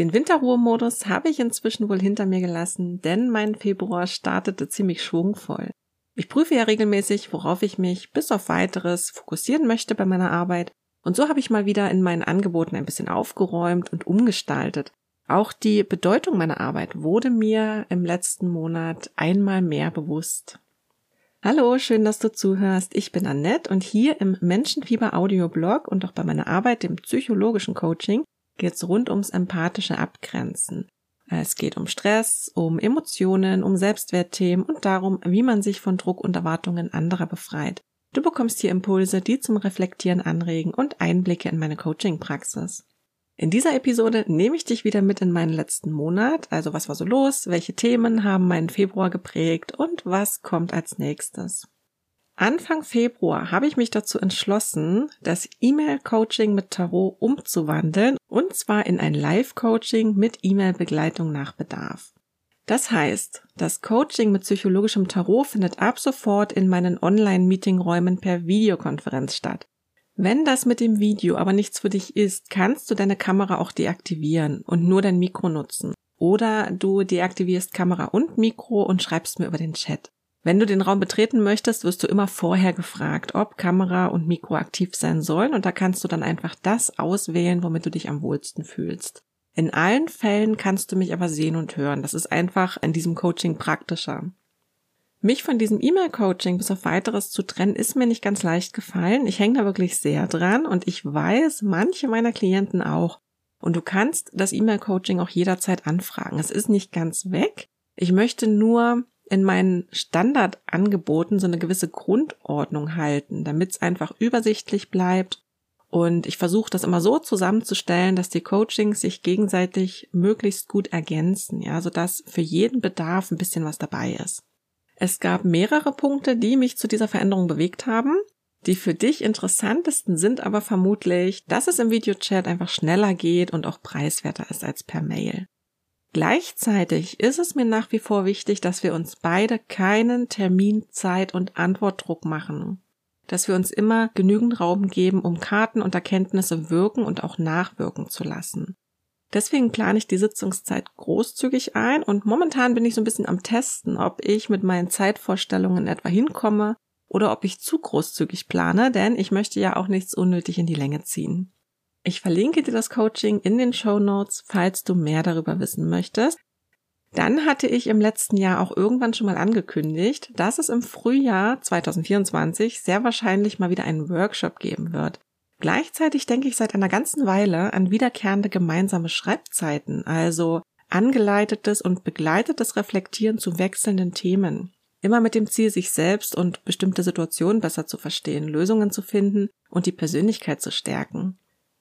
Den Winterruhemodus habe ich inzwischen wohl hinter mir gelassen, denn mein Februar startete ziemlich schwungvoll. Ich prüfe ja regelmäßig, worauf ich mich bis auf weiteres fokussieren möchte bei meiner Arbeit. Und so habe ich mal wieder in meinen Angeboten ein bisschen aufgeräumt und umgestaltet. Auch die Bedeutung meiner Arbeit wurde mir im letzten Monat einmal mehr bewusst. Hallo, schön, dass du zuhörst. Ich bin Annette und hier im Menschenfieber Audioblog und auch bei meiner Arbeit im psychologischen Coaching geht es rund ums empathische Abgrenzen. Es geht um Stress, um Emotionen, um Selbstwertthemen und darum, wie man sich von Druck und Erwartungen anderer befreit. Du bekommst hier Impulse, die zum Reflektieren anregen und Einblicke in meine Coaching-Praxis. In dieser Episode nehme ich dich wieder mit in meinen letzten Monat. Also was war so los? Welche Themen haben meinen Februar geprägt? Und was kommt als nächstes? Anfang Februar habe ich mich dazu entschlossen, das E-Mail-Coaching mit Tarot umzuwandeln und zwar in ein Live-Coaching mit E-Mail-Begleitung nach Bedarf. Das heißt, das Coaching mit psychologischem Tarot findet ab sofort in meinen Online-Meeting-Räumen per Videokonferenz statt. Wenn das mit dem Video aber nichts für dich ist, kannst du deine Kamera auch deaktivieren und nur dein Mikro nutzen. Oder du deaktivierst Kamera und Mikro und schreibst mir über den Chat. Wenn du den Raum betreten möchtest, wirst du immer vorher gefragt, ob Kamera und Mikro aktiv sein sollen und da kannst du dann einfach das auswählen, womit du dich am wohlsten fühlst. In allen Fällen kannst du mich aber sehen und hören. Das ist einfach in diesem Coaching praktischer. Mich von diesem E-Mail-Coaching bis auf weiteres zu trennen, ist mir nicht ganz leicht gefallen. Ich hänge da wirklich sehr dran und ich weiß, manche meiner Klienten auch. Und du kannst das E-Mail-Coaching auch jederzeit anfragen. Es ist nicht ganz weg. Ich möchte nur in meinen Standardangeboten so eine gewisse Grundordnung halten, damit es einfach übersichtlich bleibt. Und ich versuche das immer so zusammenzustellen, dass die Coachings sich gegenseitig möglichst gut ergänzen, ja, sodass für jeden Bedarf ein bisschen was dabei ist. Es gab mehrere Punkte, die mich zu dieser Veränderung bewegt haben. Die für dich interessantesten sind aber vermutlich, dass es im Videochat einfach schneller geht und auch preiswerter ist als per Mail. Gleichzeitig ist es mir nach wie vor wichtig, dass wir uns beide keinen Termin, Zeit und Antwortdruck machen. Dass wir uns immer genügend Raum geben, um Karten und Erkenntnisse wirken und auch nachwirken zu lassen. Deswegen plane ich die Sitzungszeit großzügig ein und momentan bin ich so ein bisschen am Testen, ob ich mit meinen Zeitvorstellungen etwa hinkomme oder ob ich zu großzügig plane, denn ich möchte ja auch nichts unnötig in die Länge ziehen. Ich verlinke dir das Coaching in den Show Notes, falls du mehr darüber wissen möchtest. Dann hatte ich im letzten Jahr auch irgendwann schon mal angekündigt, dass es im Frühjahr 2024 sehr wahrscheinlich mal wieder einen Workshop geben wird. Gleichzeitig denke ich seit einer ganzen Weile an wiederkehrende gemeinsame Schreibzeiten, also angeleitetes und begleitetes Reflektieren zu wechselnden Themen. Immer mit dem Ziel, sich selbst und bestimmte Situationen besser zu verstehen, Lösungen zu finden und die Persönlichkeit zu stärken.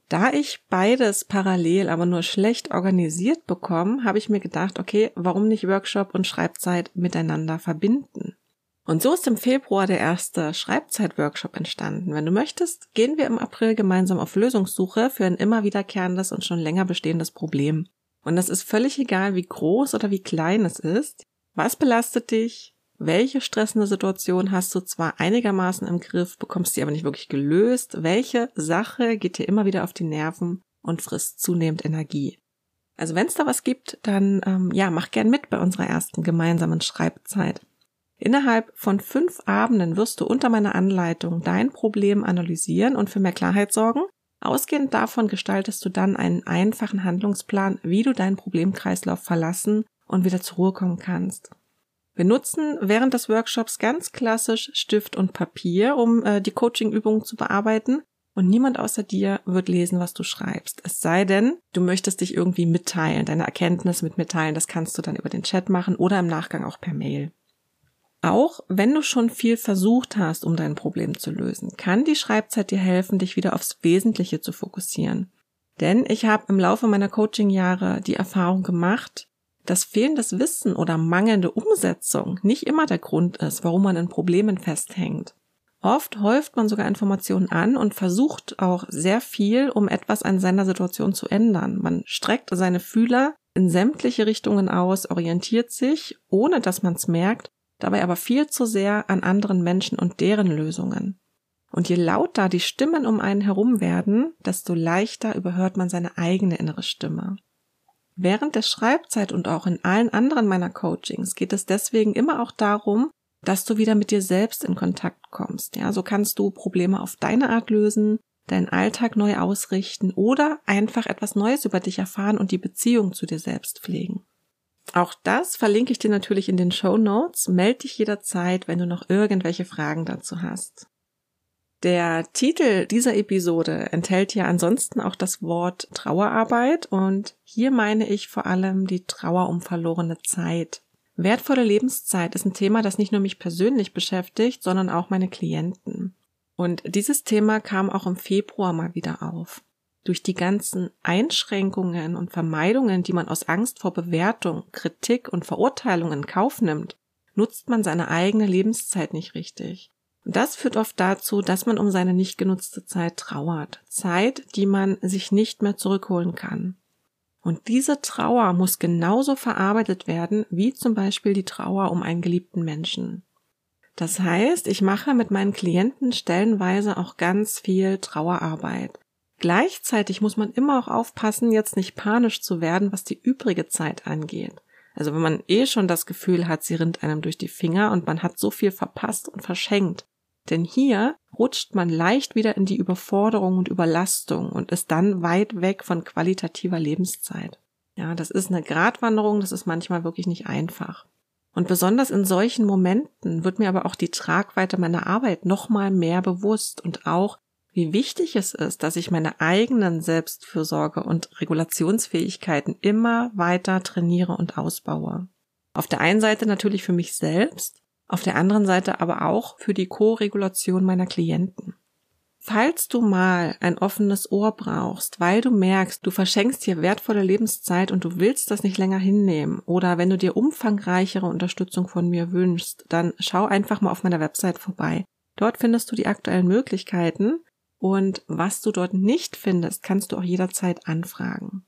Da ich beides parallel aber nur schlecht organisiert bekomme, habe ich mir gedacht, okay, warum nicht Workshop und Schreibzeit miteinander verbinden? Und so ist im Februar der erste Schreibzeit-Workshop entstanden. Wenn du möchtest, gehen wir im April gemeinsam auf Lösungssuche für ein immer wiederkehrendes und schon länger bestehendes Problem. Und das ist völlig egal, wie groß oder wie klein es ist. Was belastet dich? Welche stressende Situation hast du zwar einigermaßen im Griff, bekommst sie aber nicht wirklich gelöst? Welche Sache geht dir immer wieder auf die Nerven und frisst zunehmend Energie? Also wenn es da was gibt, dann ähm, ja, mach gern mit bei unserer ersten gemeinsamen Schreibzeit. Innerhalb von fünf Abenden wirst du unter meiner Anleitung dein Problem analysieren und für mehr Klarheit sorgen. Ausgehend davon gestaltest du dann einen einfachen Handlungsplan, wie du deinen Problemkreislauf verlassen und wieder zur Ruhe kommen kannst. Wir nutzen während des Workshops ganz klassisch Stift und Papier, um äh, die Coaching-Übungen zu bearbeiten. Und niemand außer dir wird lesen, was du schreibst. Es sei denn, du möchtest dich irgendwie mitteilen, deine Erkenntnis mit mitteilen. Das kannst du dann über den Chat machen oder im Nachgang auch per Mail. Auch wenn du schon viel versucht hast, um dein Problem zu lösen, kann die Schreibzeit dir helfen, dich wieder aufs Wesentliche zu fokussieren. Denn ich habe im Laufe meiner Coaching-Jahre die Erfahrung gemacht, dass fehlendes Wissen oder mangelnde Umsetzung nicht immer der Grund ist, warum man in Problemen festhängt. Oft häuft man sogar Informationen an und versucht auch sehr viel, um etwas an seiner Situation zu ändern. Man streckt seine Fühler in sämtliche Richtungen aus, orientiert sich, ohne dass man es merkt, dabei aber viel zu sehr an anderen Menschen und deren Lösungen. Und je lauter die Stimmen um einen herum werden, desto leichter überhört man seine eigene innere Stimme. Während der Schreibzeit und auch in allen anderen meiner Coachings geht es deswegen immer auch darum, dass du wieder mit dir selbst in Kontakt kommst. Ja, so kannst du Probleme auf deine Art lösen, deinen Alltag neu ausrichten oder einfach etwas Neues über dich erfahren und die Beziehung zu dir selbst pflegen. Auch das verlinke ich dir natürlich in den Show Notes. Meld dich jederzeit, wenn du noch irgendwelche Fragen dazu hast. Der Titel dieser Episode enthält ja ansonsten auch das Wort Trauerarbeit und hier meine ich vor allem die Trauer um verlorene Zeit. Wertvolle Lebenszeit ist ein Thema, das nicht nur mich persönlich beschäftigt, sondern auch meine Klienten. Und dieses Thema kam auch im Februar mal wieder auf. Durch die ganzen Einschränkungen und Vermeidungen, die man aus Angst vor Bewertung, Kritik und Verurteilung in Kauf nimmt, nutzt man seine eigene Lebenszeit nicht richtig. Und das führt oft dazu, dass man um seine nicht genutzte Zeit trauert. Zeit, die man sich nicht mehr zurückholen kann. Und diese Trauer muss genauso verarbeitet werden wie zum Beispiel die Trauer um einen geliebten Menschen. Das heißt, ich mache mit meinen Klienten stellenweise auch ganz viel Trauerarbeit. Gleichzeitig muss man immer auch aufpassen, jetzt nicht panisch zu werden, was die übrige Zeit angeht. Also wenn man eh schon das Gefühl hat, sie rinnt einem durch die Finger und man hat so viel verpasst und verschenkt, denn hier rutscht man leicht wieder in die Überforderung und Überlastung und ist dann weit weg von qualitativer Lebenszeit. Ja, das ist eine Gratwanderung, das ist manchmal wirklich nicht einfach. Und besonders in solchen Momenten wird mir aber auch die Tragweite meiner Arbeit nochmal mehr bewusst und auch, wie wichtig es ist, dass ich meine eigenen Selbstfürsorge und Regulationsfähigkeiten immer weiter trainiere und ausbaue. Auf der einen Seite natürlich für mich selbst, auf der anderen Seite aber auch für die Co-Regulation meiner Klienten. Falls du mal ein offenes Ohr brauchst, weil du merkst, du verschenkst hier wertvolle Lebenszeit und du willst das nicht länger hinnehmen, oder wenn du dir umfangreichere Unterstützung von mir wünschst, dann schau einfach mal auf meiner Website vorbei. Dort findest du die aktuellen Möglichkeiten und was du dort nicht findest, kannst du auch jederzeit anfragen.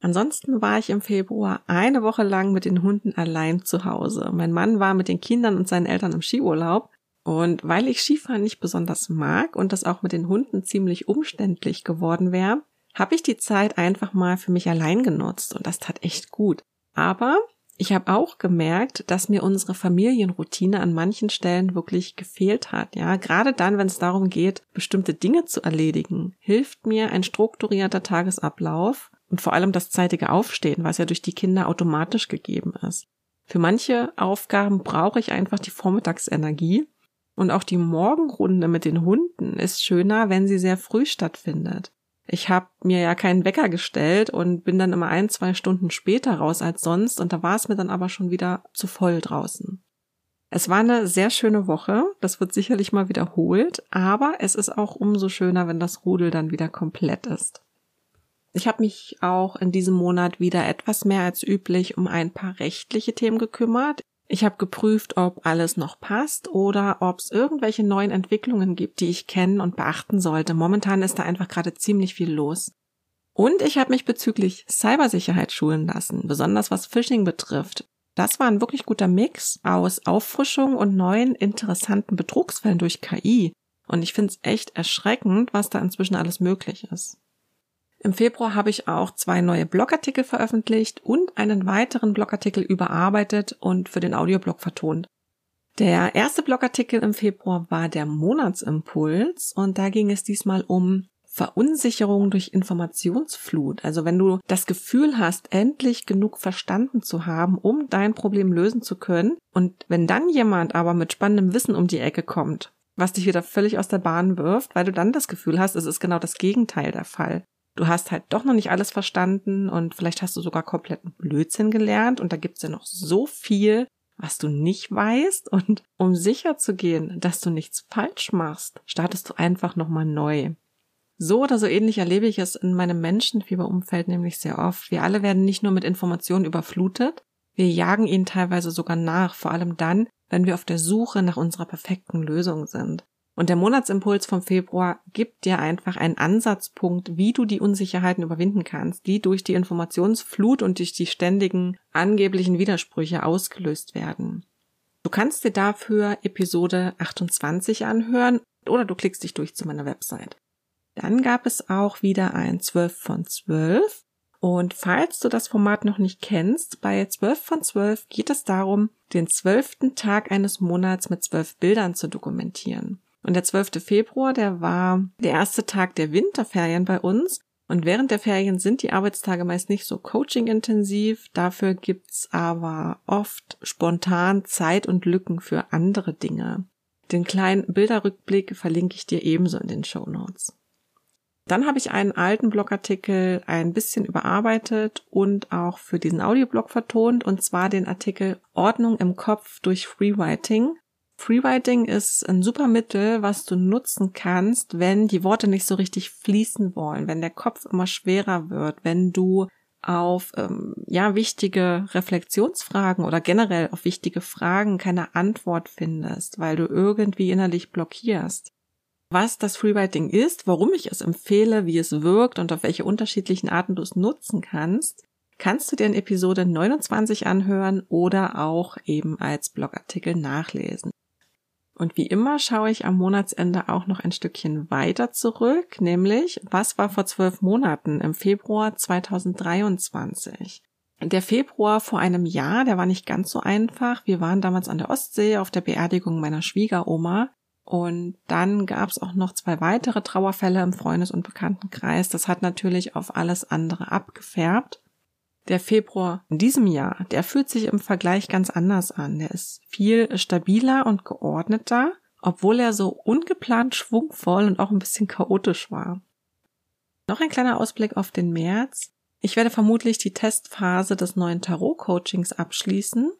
Ansonsten war ich im Februar eine Woche lang mit den Hunden allein zu Hause. Mein Mann war mit den Kindern und seinen Eltern im Skiurlaub. Und weil ich Skifahren nicht besonders mag und das auch mit den Hunden ziemlich umständlich geworden wäre, habe ich die Zeit einfach mal für mich allein genutzt und das tat echt gut. Aber ich habe auch gemerkt, dass mir unsere Familienroutine an manchen Stellen wirklich gefehlt hat. Ja, gerade dann, wenn es darum geht, bestimmte Dinge zu erledigen, hilft mir ein strukturierter Tagesablauf und vor allem das zeitige Aufstehen, was ja durch die Kinder automatisch gegeben ist. Für manche Aufgaben brauche ich einfach die Vormittagsenergie und auch die Morgenrunde mit den Hunden ist schöner, wenn sie sehr früh stattfindet. Ich habe mir ja keinen Wecker gestellt und bin dann immer ein, zwei Stunden später raus als sonst und da war es mir dann aber schon wieder zu voll draußen. Es war eine sehr schöne Woche, das wird sicherlich mal wiederholt, aber es ist auch umso schöner, wenn das Rudel dann wieder komplett ist. Ich habe mich auch in diesem Monat wieder etwas mehr als üblich um ein paar rechtliche Themen gekümmert. Ich habe geprüft, ob alles noch passt oder ob es irgendwelche neuen Entwicklungen gibt, die ich kennen und beachten sollte. Momentan ist da einfach gerade ziemlich viel los. Und ich habe mich bezüglich Cybersicherheit schulen lassen, besonders was Phishing betrifft. Das war ein wirklich guter Mix aus Auffrischung und neuen interessanten Betrugsfällen durch KI. Und ich finde es echt erschreckend, was da inzwischen alles möglich ist. Im Februar habe ich auch zwei neue Blogartikel veröffentlicht und einen weiteren Blogartikel überarbeitet und für den Audioblog vertont. Der erste Blogartikel im Februar war der Monatsimpuls und da ging es diesmal um Verunsicherung durch Informationsflut. Also wenn du das Gefühl hast, endlich genug verstanden zu haben, um dein Problem lösen zu können und wenn dann jemand aber mit spannendem Wissen um die Ecke kommt, was dich wieder völlig aus der Bahn wirft, weil du dann das Gefühl hast, es ist genau das Gegenteil der Fall du hast halt doch noch nicht alles verstanden und vielleicht hast du sogar kompletten Blödsinn gelernt und da gibt's ja noch so viel, was du nicht weißt und um sicher zu gehen, dass du nichts falsch machst, startest du einfach nochmal neu. So oder so ähnlich erlebe ich es in meinem Menschenfieberumfeld nämlich sehr oft. Wir alle werden nicht nur mit Informationen überflutet, wir jagen ihnen teilweise sogar nach, vor allem dann, wenn wir auf der Suche nach unserer perfekten Lösung sind. Und der Monatsimpuls vom Februar gibt dir einfach einen Ansatzpunkt, wie du die Unsicherheiten überwinden kannst, die durch die Informationsflut und durch die ständigen angeblichen Widersprüche ausgelöst werden. Du kannst dir dafür Episode 28 anhören oder du klickst dich durch zu meiner Website. Dann gab es auch wieder ein 12 von 12 Und falls du das Format noch nicht kennst, bei 12 von 12 geht es darum, den zwölften Tag eines Monats mit zwölf Bildern zu dokumentieren. Und der 12. Februar, der war der erste Tag der Winterferien bei uns. Und während der Ferien sind die Arbeitstage meist nicht so coaching-intensiv. Dafür gibt's aber oft spontan Zeit und Lücken für andere Dinge. Den kleinen Bilderrückblick verlinke ich dir ebenso in den Show Notes. Dann habe ich einen alten Blogartikel ein bisschen überarbeitet und auch für diesen Audioblog vertont, und zwar den Artikel Ordnung im Kopf durch Freewriting. Freewriting ist ein super Mittel, was du nutzen kannst, wenn die Worte nicht so richtig fließen wollen, wenn der Kopf immer schwerer wird, wenn du auf ähm, ja wichtige Reflexionsfragen oder generell auf wichtige Fragen keine Antwort findest, weil du irgendwie innerlich blockierst was das Freewriting ist, warum ich es empfehle, wie es wirkt und auf welche unterschiedlichen Arten du es nutzen kannst, kannst du dir in Episode 29 anhören oder auch eben als Blogartikel nachlesen. Und wie immer schaue ich am Monatsende auch noch ein Stückchen weiter zurück, nämlich was war vor zwölf Monaten im Februar 2023. Der Februar vor einem Jahr, der war nicht ganz so einfach. Wir waren damals an der Ostsee auf der Beerdigung meiner Schwiegeroma und dann gab es auch noch zwei weitere Trauerfälle im Freundes- und Bekanntenkreis. Das hat natürlich auf alles andere abgefärbt. Der Februar in diesem Jahr, der fühlt sich im Vergleich ganz anders an. Der ist viel stabiler und geordneter, obwohl er so ungeplant schwungvoll und auch ein bisschen chaotisch war. Noch ein kleiner Ausblick auf den März. Ich werde vermutlich die Testphase des neuen Tarot-Coachings abschließen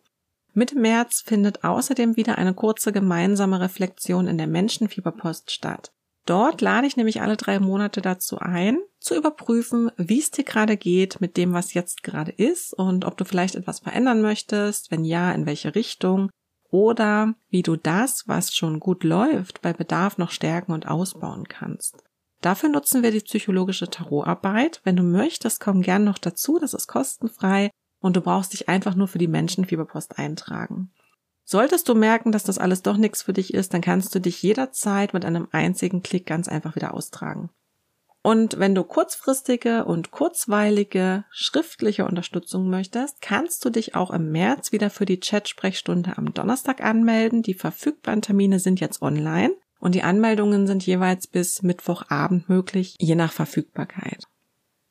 Mitte März findet außerdem wieder eine kurze gemeinsame Reflexion in der Menschenfieberpost statt. Dort lade ich nämlich alle drei Monate dazu ein, zu überprüfen, wie es dir gerade geht mit dem, was jetzt gerade ist und ob du vielleicht etwas verändern möchtest, wenn ja, in welche Richtung oder wie du das, was schon gut läuft, bei Bedarf noch stärken und ausbauen kannst. Dafür nutzen wir die psychologische Tarotarbeit. Wenn du möchtest, komm gern noch dazu, das ist kostenfrei und du brauchst dich einfach nur für die Menschenfieberpost eintragen. Solltest du merken, dass das alles doch nichts für dich ist, dann kannst du dich jederzeit mit einem einzigen Klick ganz einfach wieder austragen. Und wenn du kurzfristige und kurzweilige schriftliche Unterstützung möchtest, kannst du dich auch im März wieder für die Chat-Sprechstunde am Donnerstag anmelden. Die verfügbaren Termine sind jetzt online und die Anmeldungen sind jeweils bis Mittwochabend möglich, je nach Verfügbarkeit.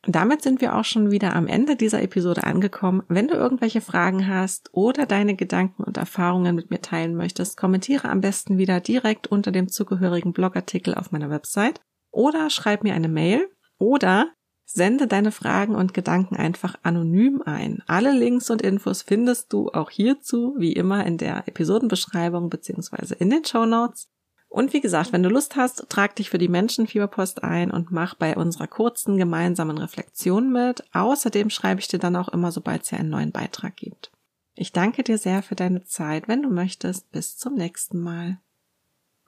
Damit sind wir auch schon wieder am Ende dieser Episode angekommen. Wenn du irgendwelche Fragen hast oder deine Gedanken und Erfahrungen mit mir teilen möchtest, kommentiere am besten wieder direkt unter dem zugehörigen Blogartikel auf meiner Website oder schreib mir eine Mail oder sende deine Fragen und Gedanken einfach anonym ein. Alle Links und Infos findest du auch hierzu wie immer in der Episodenbeschreibung beziehungsweise in den Show Notes. Und wie gesagt, wenn du Lust hast, trag dich für die Menschenfieberpost ein und mach bei unserer kurzen gemeinsamen Reflexion mit. Außerdem schreibe ich dir dann auch immer, sobald es ja einen neuen Beitrag gibt. Ich danke dir sehr für deine Zeit. Wenn du möchtest, bis zum nächsten Mal.